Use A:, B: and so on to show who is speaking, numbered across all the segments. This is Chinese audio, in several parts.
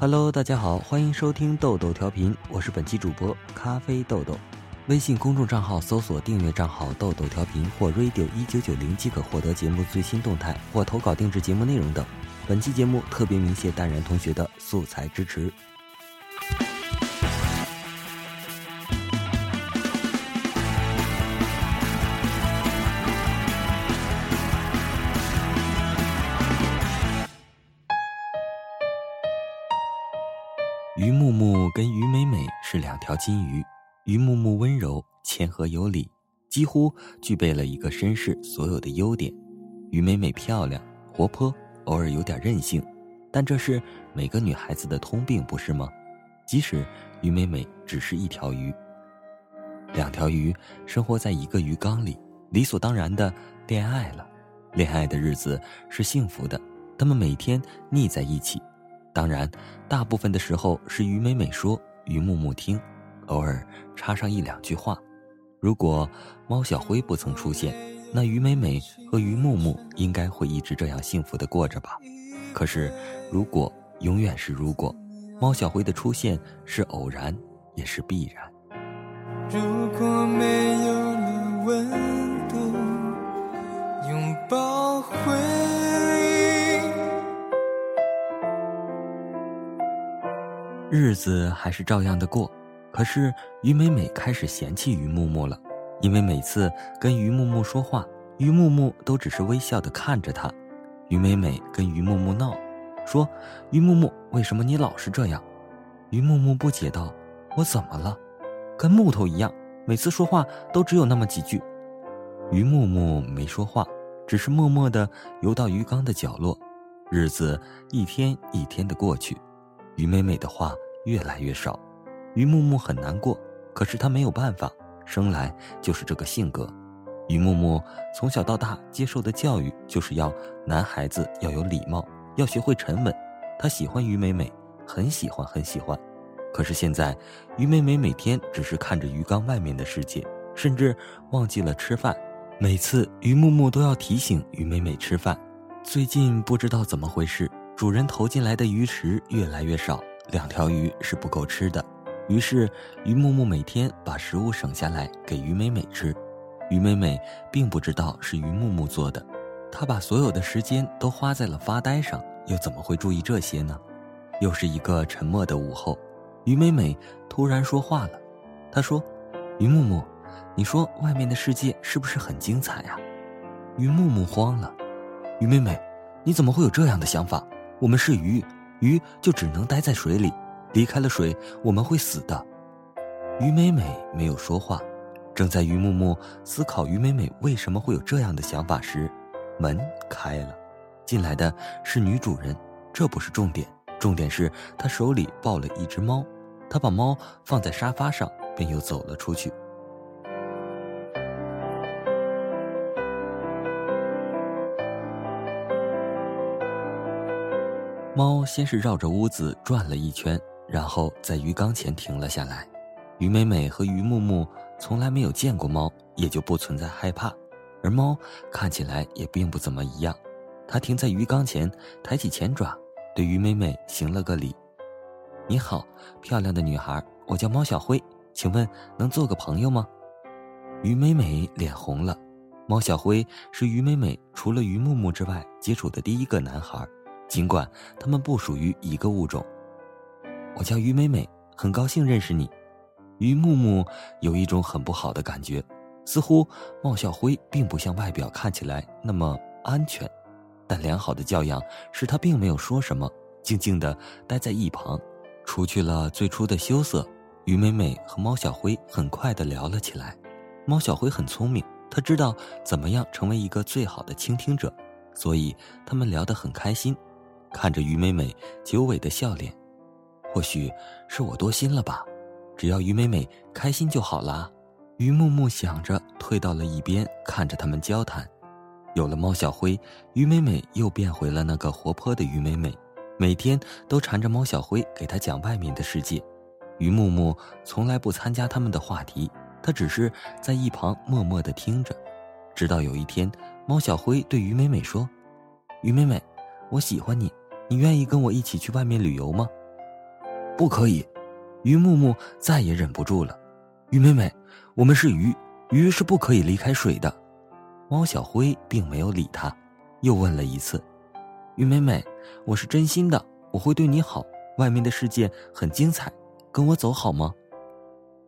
A: Hello，大家好，欢迎收听豆豆调频，我是本期主播咖啡豆豆。微信公众账号搜索订阅账号豆豆调频或 radio 一九九零即可获得节目最新动态或投稿定制节目内容等。本期节目特别鸣谢淡然同学的素材支持。跟于美美是两条金鱼。于木木温柔谦和有礼，几乎具备了一个绅士所有的优点。于美美漂亮活泼，偶尔有点任性，但这是每个女孩子的通病，不是吗？即使于美美只是一条鱼，两条鱼生活在一个鱼缸里，理所当然的恋爱了。恋爱的日子是幸福的，他们每天腻在一起。当然，大部分的时候是于美美说，于木木听。偶尔插上一两句话。如果猫小灰不曾出现，那于美美和于木木应该会一直这样幸福的过着吧。可是，如果永远是如果，猫小灰的出现是偶然，也是必然。如果没有了温度，拥抱回日子还是照样的过。可是于美美开始嫌弃于木木了，因为每次跟于木木说话，于木木都只是微笑的看着她。于美美跟于木木闹，说：“于木木，为什么你老是这样？”于木木不解道：“我怎么了？跟木头一样，每次说话都只有那么几句。”于木木没说话，只是默默的游到鱼缸的角落。日子一天一天的过去，于美美的话越来越少。于木木很难过，可是他没有办法，生来就是这个性格。于木木从小到大接受的教育就是要男孩子要有礼貌，要学会沉稳。他喜欢于美美，很喜欢很喜欢。可是现在，于美美每天只是看着鱼缸外面的世界，甚至忘记了吃饭。每次于木木都要提醒于美美吃饭。最近不知道怎么回事，主人投进来的鱼食越来越少，两条鱼是不够吃的。于是，于木木每天把食物省下来给于美美吃。于美美并不知道是于木木做的，她把所有的时间都花在了发呆上，又怎么会注意这些呢？又是一个沉默的午后，于美美突然说话了。她说：“于木木，你说外面的世界是不是很精彩呀？”于木木慌了：“于美美，你怎么会有这样的想法？我们是鱼，鱼就只能待在水里。”离开了水，我们会死的。于美美没有说话，正在于木木思考于美美为什么会有这样的想法时，门开了，进来的是女主人。这不是重点，重点是她手里抱了一只猫，她把猫放在沙发上，便又走了出去。猫先是绕着屋子转了一圈。然后在鱼缸前停了下来，于美美和于木木从来没有见过猫，也就不存在害怕。而猫看起来也并不怎么一样，它停在鱼缸前，抬起前爪，对于美美行了个礼：“你好，漂亮的女孩，我叫猫小灰，请问能做个朋友吗？”于美美脸红了。猫小灰是于美美除了于木木之外接触的第一个男孩，尽管他们不属于一个物种。我叫于美美，很高兴认识你。于木木有一种很不好的感觉，似乎茂小辉并不像外表看起来那么安全。但良好的教养使他并没有说什么，静静地待在一旁。除去了最初的羞涩，于美美和猫小辉很快地聊了起来。猫小辉很聪明，他知道怎么样成为一个最好的倾听者，所以他们聊得很开心。看着于美美久违的笑脸。或许是我多心了吧，只要于美美开心就好啦。于木木想着，退到了一边，看着他们交谈。有了猫小灰，于美美又变回了那个活泼的于美美，每天都缠着猫小灰给她讲外面的世界。于木木从来不参加他们的话题，他只是在一旁默默地听着。直到有一天，猫小灰对于美美说：“于美美，我喜欢你，你愿意跟我一起去外面旅游吗？”不可以！于木木再也忍不住了。于美美，我们是鱼，鱼是不可以离开水的。猫小灰并没有理他，又问了一次：“于美美，我是真心的，我会对你好。外面的世界很精彩，跟我走好吗？”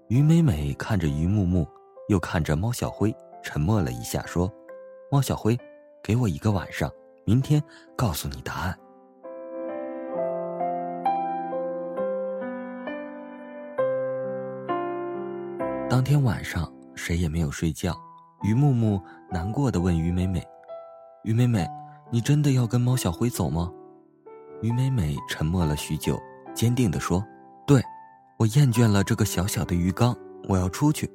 A: 于美美看着于木木，又看着猫小灰，沉默了一下，说：“猫小灰，给我一个晚上，明天告诉你答案。”当天晚上，谁也没有睡觉。于木木难过的问于美美：“于美美，你真的要跟猫小灰走吗？”于美美沉默了许久，坚定的说：“对，我厌倦了这个小小的鱼缸，我要出去。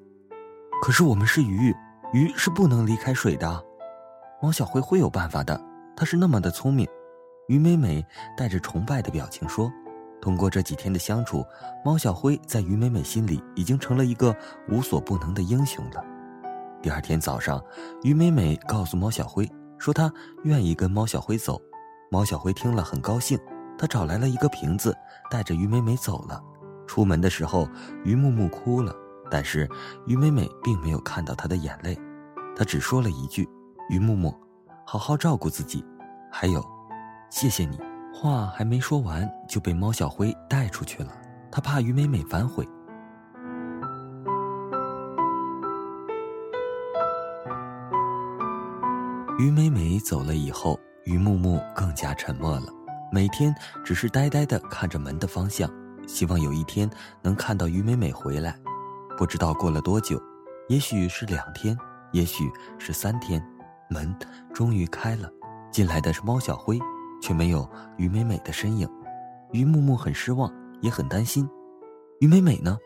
A: 可是我们是鱼，鱼是不能离开水的。猫小灰会有办法的，它是那么的聪明。”于美美带着崇拜的表情说。通过这几天的相处，猫小灰在于美美心里已经成了一个无所不能的英雄了。第二天早上，于美美告诉猫小灰说她愿意跟猫小灰走。猫小灰听了很高兴，他找来了一个瓶子，带着于美美走了。出门的时候，于木木哭了，但是于美美并没有看到他的眼泪，她只说了一句：“于木木，好好照顾自己，还有，谢谢你。”话还没说完，就被猫小灰带出去了。他怕于美美反悔。于美美走了以后，于木木更加沉默了，每天只是呆呆的看着门的方向，希望有一天能看到于美美回来。不知道过了多久，也许是两天，也许是三天，门终于开了，进来的是猫小灰。却没有于美美的身影，于木木很失望，也很担心。于美美呢？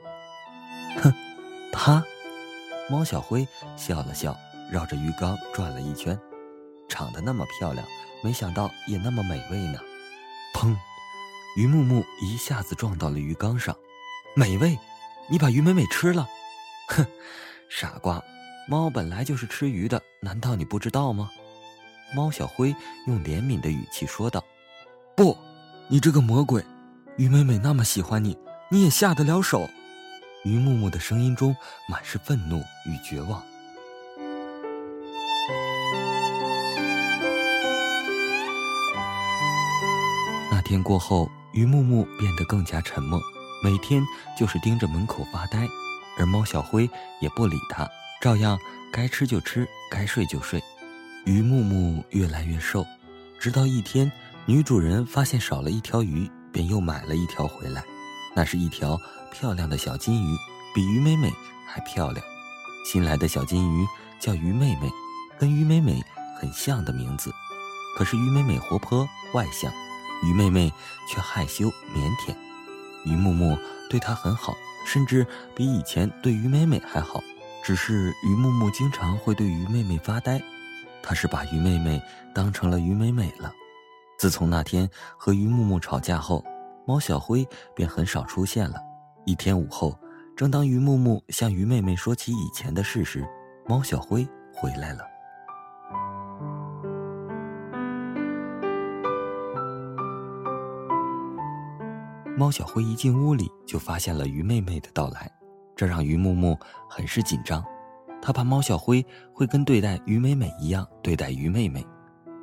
A: 哼，她。猫小灰笑了笑，绕着鱼缸转了一圈，长得那么漂亮，没想到也那么美味呢。砰！于木木一下子撞到了鱼缸上。美味？你把于美美吃了？哼，傻瓜，猫本来就是吃鱼的，难道你不知道吗？猫小灰用怜悯的语气说道：“不，你这个魔鬼！于美美那么喜欢你，你也下得了手？”于木木的声音中满是愤怒与绝望。那天过后，于木木变得更加沉默，每天就是盯着门口发呆，而猫小灰也不理他，照样该吃就吃，该睡就睡。于木木越来越瘦，直到一天，女主人发现少了一条鱼，便又买了一条回来。那是一条漂亮的小金鱼，比于美美还漂亮。新来的小金鱼叫于妹妹，跟于美美很像的名字。可是于美美活泼外向，于妹妹却害羞腼腆。于木木对她很好，甚至比以前对于美美还好。只是于木木经常会对于妹妹发呆。他是把于妹妹当成了于美美了。自从那天和于木木吵架后，猫小灰便很少出现了。一天午后，正当于木木向于妹妹说起以前的事时，猫小灰回来了。猫小灰一进屋里，就发现了于妹妹的到来，这让于木木很是紧张。他怕猫小灰会跟对待于美美一样对待于妹妹，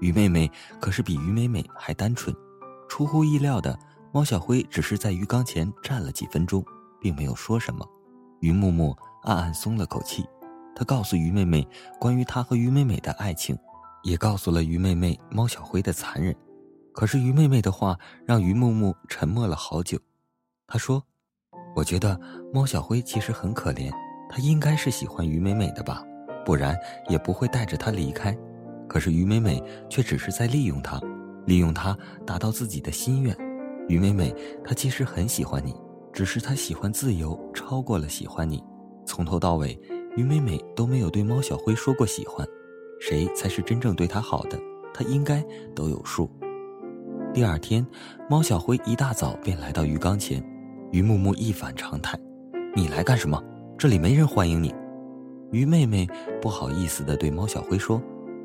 A: 于妹妹可是比于美美还单纯。出乎意料的，猫小灰只是在鱼缸前站了几分钟，并没有说什么。于木木暗暗松了口气，他告诉于妹妹关于他和于美美的爱情，也告诉了于妹妹猫小灰的残忍。可是于妹妹的话让于木木沉默了好久。他说：“我觉得猫小灰其实很可怜。”他应该是喜欢于美美的吧，不然也不会带着她离开。可是于美美却只是在利用他，利用他达到自己的心愿。于美美，她其实很喜欢你，只是她喜欢自由超过了喜欢你。从头到尾，于美美都没有对猫小灰说过喜欢。谁才是真正对她好的，她应该都有数。第二天，猫小灰一大早便来到鱼缸前，于木木一反常态：“你来干什么？”这里没人欢迎你，于妹妹不好意思的对猫小灰说：“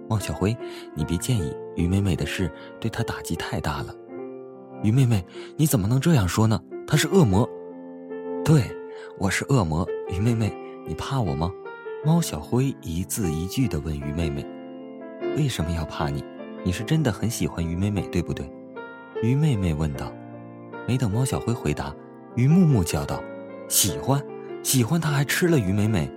A: 猫小灰，你别介意，于妹妹的事对她打击太大了。”于妹妹，你怎么能这样说呢？他是恶魔。对，我是恶魔。鱼妹妹，你怕我吗？猫小灰一字一句的问鱼妹妹：“为什么要怕你？你是真的很喜欢鱼妹妹，对不对？”鱼妹妹问道。没等猫小灰回答，鱼木木叫道：“喜欢，喜欢，他还吃了鱼美美。”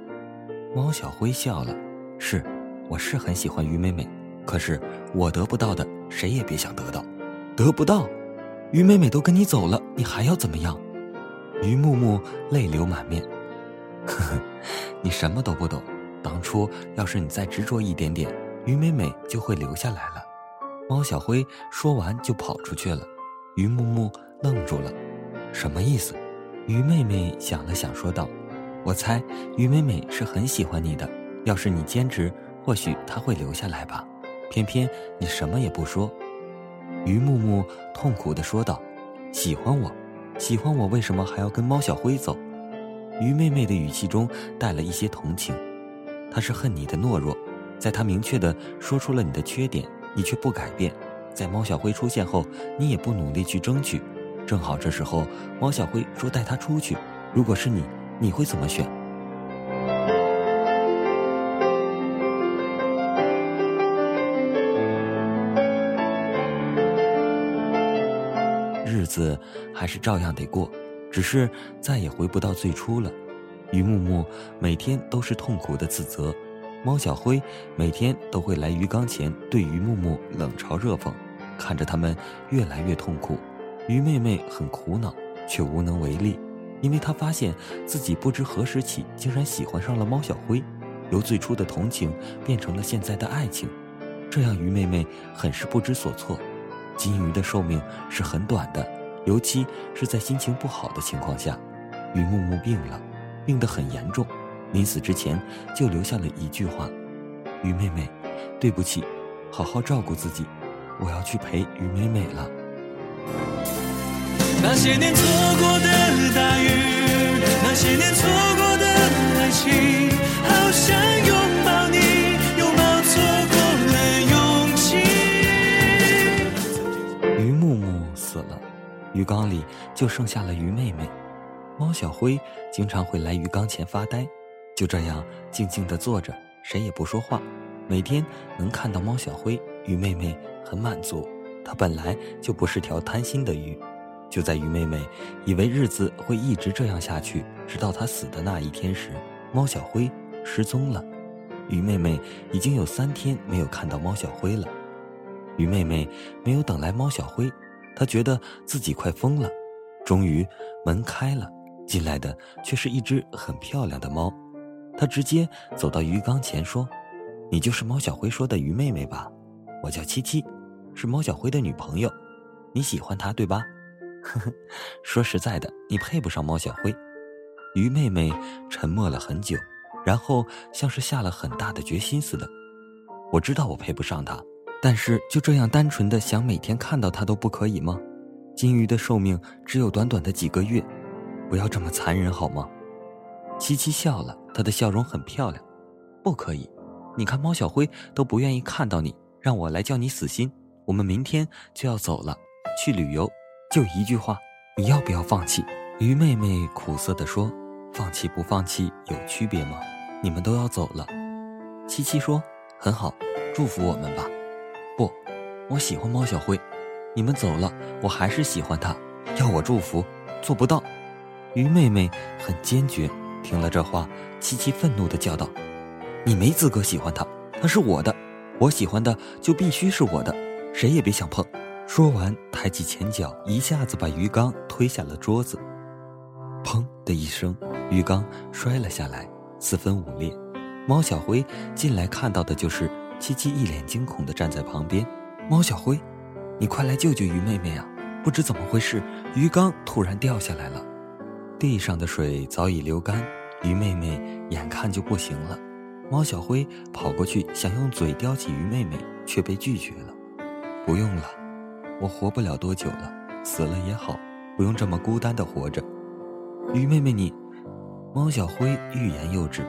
A: 猫小灰笑了：“是，我是很喜欢鱼美美，可是我得不到的，谁也别想得到。得不到，鱼美美都跟你走了，你还要怎么样？”鱼木木泪流满面：“呵呵，你什么都不懂。当初要是你再执着一点点，鱼美美就会留下来了。”猫小灰说完就跑出去了。鱼木木。愣住了，什么意思？鱼妹妹想了想，说道：“我猜鱼妹妹是很喜欢你的。要是你坚持，或许她会留下来吧。偏偏你什么也不说。”鱼木木痛苦地说道：“喜欢我，喜欢我，为什么还要跟猫小灰走？”鱼妹妹的语气中带了一些同情，她是恨你的懦弱，在她明确地说出了你的缺点，你却不改变。在猫小灰出现后，你也不努力去争取。正好这时候，猫小灰说带他出去。如果是你，你会怎么选？日子还是照样得过，只是再也回不到最初了。于木木每天都是痛苦的自责，猫小灰每天都会来鱼缸前对于木木冷嘲热讽，看着他们越来越痛苦。鱼妹妹很苦恼，却无能为力，因为她发现自己不知何时起竟然喜欢上了猫小灰，由最初的同情变成了现在的爱情，这让鱼妹妹很是不知所措。金鱼的寿命是很短的，尤其是在心情不好的情况下。鱼木木病了，病得很严重，临死之前就留下了一句话：“鱼妹妹，对不起，好好照顾自己，我要去陪鱼妹妹了。”那些年错过的大雨，那些年错过的爱情，好想拥抱你，拥抱错过的勇气。鱼木木死了，鱼缸里就剩下了鱼妹妹。猫小灰经常会来鱼缸前发呆，就这样静静的坐着，谁也不说话。每天能看到猫小灰，鱼妹妹很满足。她本来就不是条贪心的鱼。就在鱼妹妹以为日子会一直这样下去，直到她死的那一天时，猫小灰失踪了。鱼妹妹已经有三天没有看到猫小灰了。鱼妹妹没有等来猫小灰，她觉得自己快疯了。终于，门开了，进来的却是一只很漂亮的猫。她直接走到鱼缸前说：“你就是猫小灰说的鱼妹妹吧？我叫七七，是猫小灰的女朋友。你喜欢她对吧？”呵呵，说实在的，你配不上猫小灰。鱼妹妹沉默了很久，然后像是下了很大的决心似的。我知道我配不上它，但是就这样单纯的想每天看到它都不可以吗？金鱼的寿命只有短短的几个月，不要这么残忍好吗？七七笑了，她的笑容很漂亮。不可以，你看猫小灰都不愿意看到你，让我来叫你死心。我们明天就要走了，去旅游。就一句话，你要不要放弃？鱼妹妹苦涩地说：“放弃不放弃有区别吗？你们都要走了。”七七说：“很好，祝福我们吧。”不，我喜欢猫小灰。你们走了，我还是喜欢它。要我祝福，做不到。鱼妹妹很坚决。听了这话，七七愤怒地叫道：“你没资格喜欢它，它是我的，我喜欢的就必须是我的，谁也别想碰。”说完，抬起前脚，一下子把鱼缸推下了桌子。砰的一声，鱼缸摔了下来，四分五裂。猫小灰进来看到的就是七七一脸惊恐的站在旁边。猫小灰，你快来救救鱼妹妹啊！不知怎么回事，鱼缸突然掉下来了，地上的水早已流干，鱼妹妹眼看就不行了。猫小灰跑过去想用嘴叼起鱼妹妹，却被拒绝了。不用了。我活不了多久了，死了也好，不用这么孤单的活着。鱼妹妹，你，猫小灰欲言又止，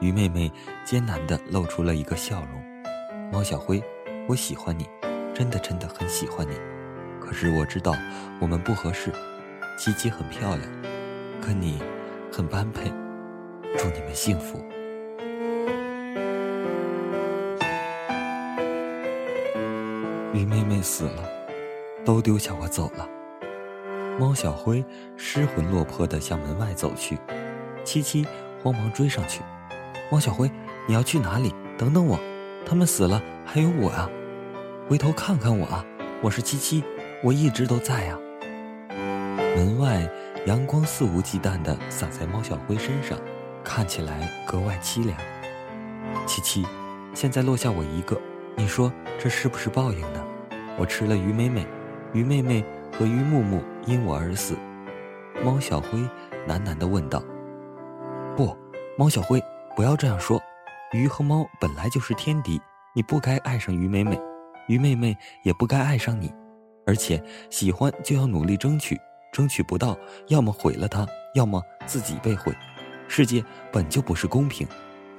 A: 鱼妹妹艰难地露出了一个笑容。猫小灰，我喜欢你，真的真的很喜欢你，可是我知道我们不合适。七七很漂亮，跟你很般配，祝你们幸福。鱼妹妹死了，都丢下我走了。猫小灰失魂落魄地向门外走去，七七慌忙追上去。猫小灰，你要去哪里？等等我，他们死了，还有我啊！回头看看我啊，我是七七，我一直都在啊。门外阳光肆无忌惮地洒在猫小灰身上，看起来格外凄凉。七七，现在落下我一个，你说这是不是报应呢？我吃了鱼美美，鱼妹妹和鱼木木因我而死。猫小灰喃喃地问道：“不，猫小灰，不要这样说。鱼和猫本来就是天敌，你不该爱上鱼妹妹，鱼妹妹也不该爱上你。而且喜欢就要努力争取。”争取不到，要么毁了它，要么自己被毁。世界本就不是公平。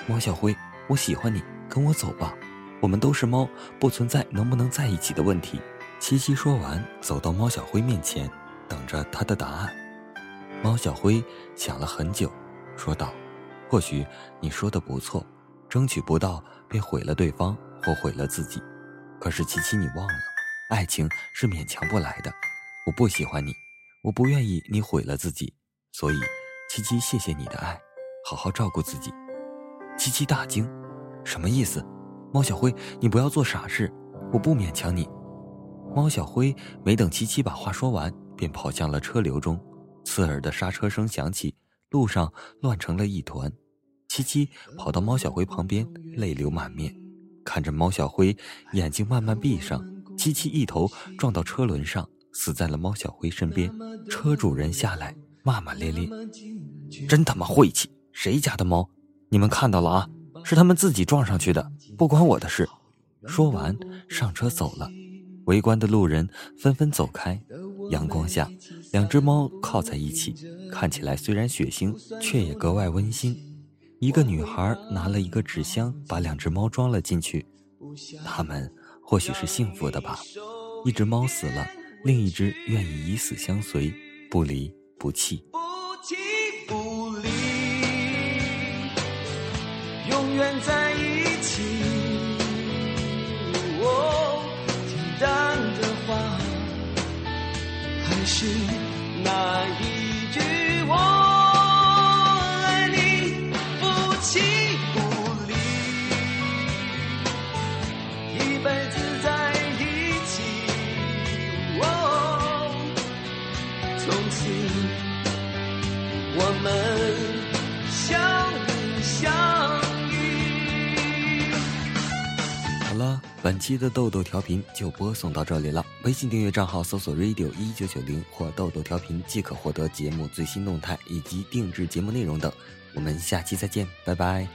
A: 猫小灰，我喜欢你，跟我走吧。我们都是猫，不存在能不能在一起的问题。七七说完，走到猫小灰面前，等着他的答案。猫小灰想了很久，说道：“或许你说的不错，争取不到便毁了对方或毁了自己。可是七七，你忘了，爱情是勉强不来的。我不喜欢你。”我不愿意你毁了自己，所以，七七谢谢你的爱，好好照顾自己。七七大惊，什么意思？猫小灰，你不要做傻事，我不勉强你。猫小灰没等七七把话说完，便跑向了车流中，刺耳的刹车声响起，路上乱成了一团。七七跑到猫小灰旁边，泪流满面，看着猫小灰眼睛慢慢闭上，七七一头撞到车轮上。死在了猫小灰身边，车主人下来骂骂咧咧，真他妈晦气！谁家的猫？你们看到了啊？是他们自己撞上去的，不关我的事。说完上车走了。围观的路人纷纷走开。阳光下，两只猫靠在一起，看起来虽然血腥，却也格外温馨。一个女孩拿了一个纸箱，把两只猫装了进去。他们或许是幸福的吧。一只猫死了。另一只愿意以死相随，不离不弃。
B: 不弃不离，永远在一起。
A: 本期的豆豆调频就播送到这里了。微信订阅账号搜索 radio 一九九零或豆豆调频即可获得节目最新动态以及定制节目内容等。我们下期再见，拜拜。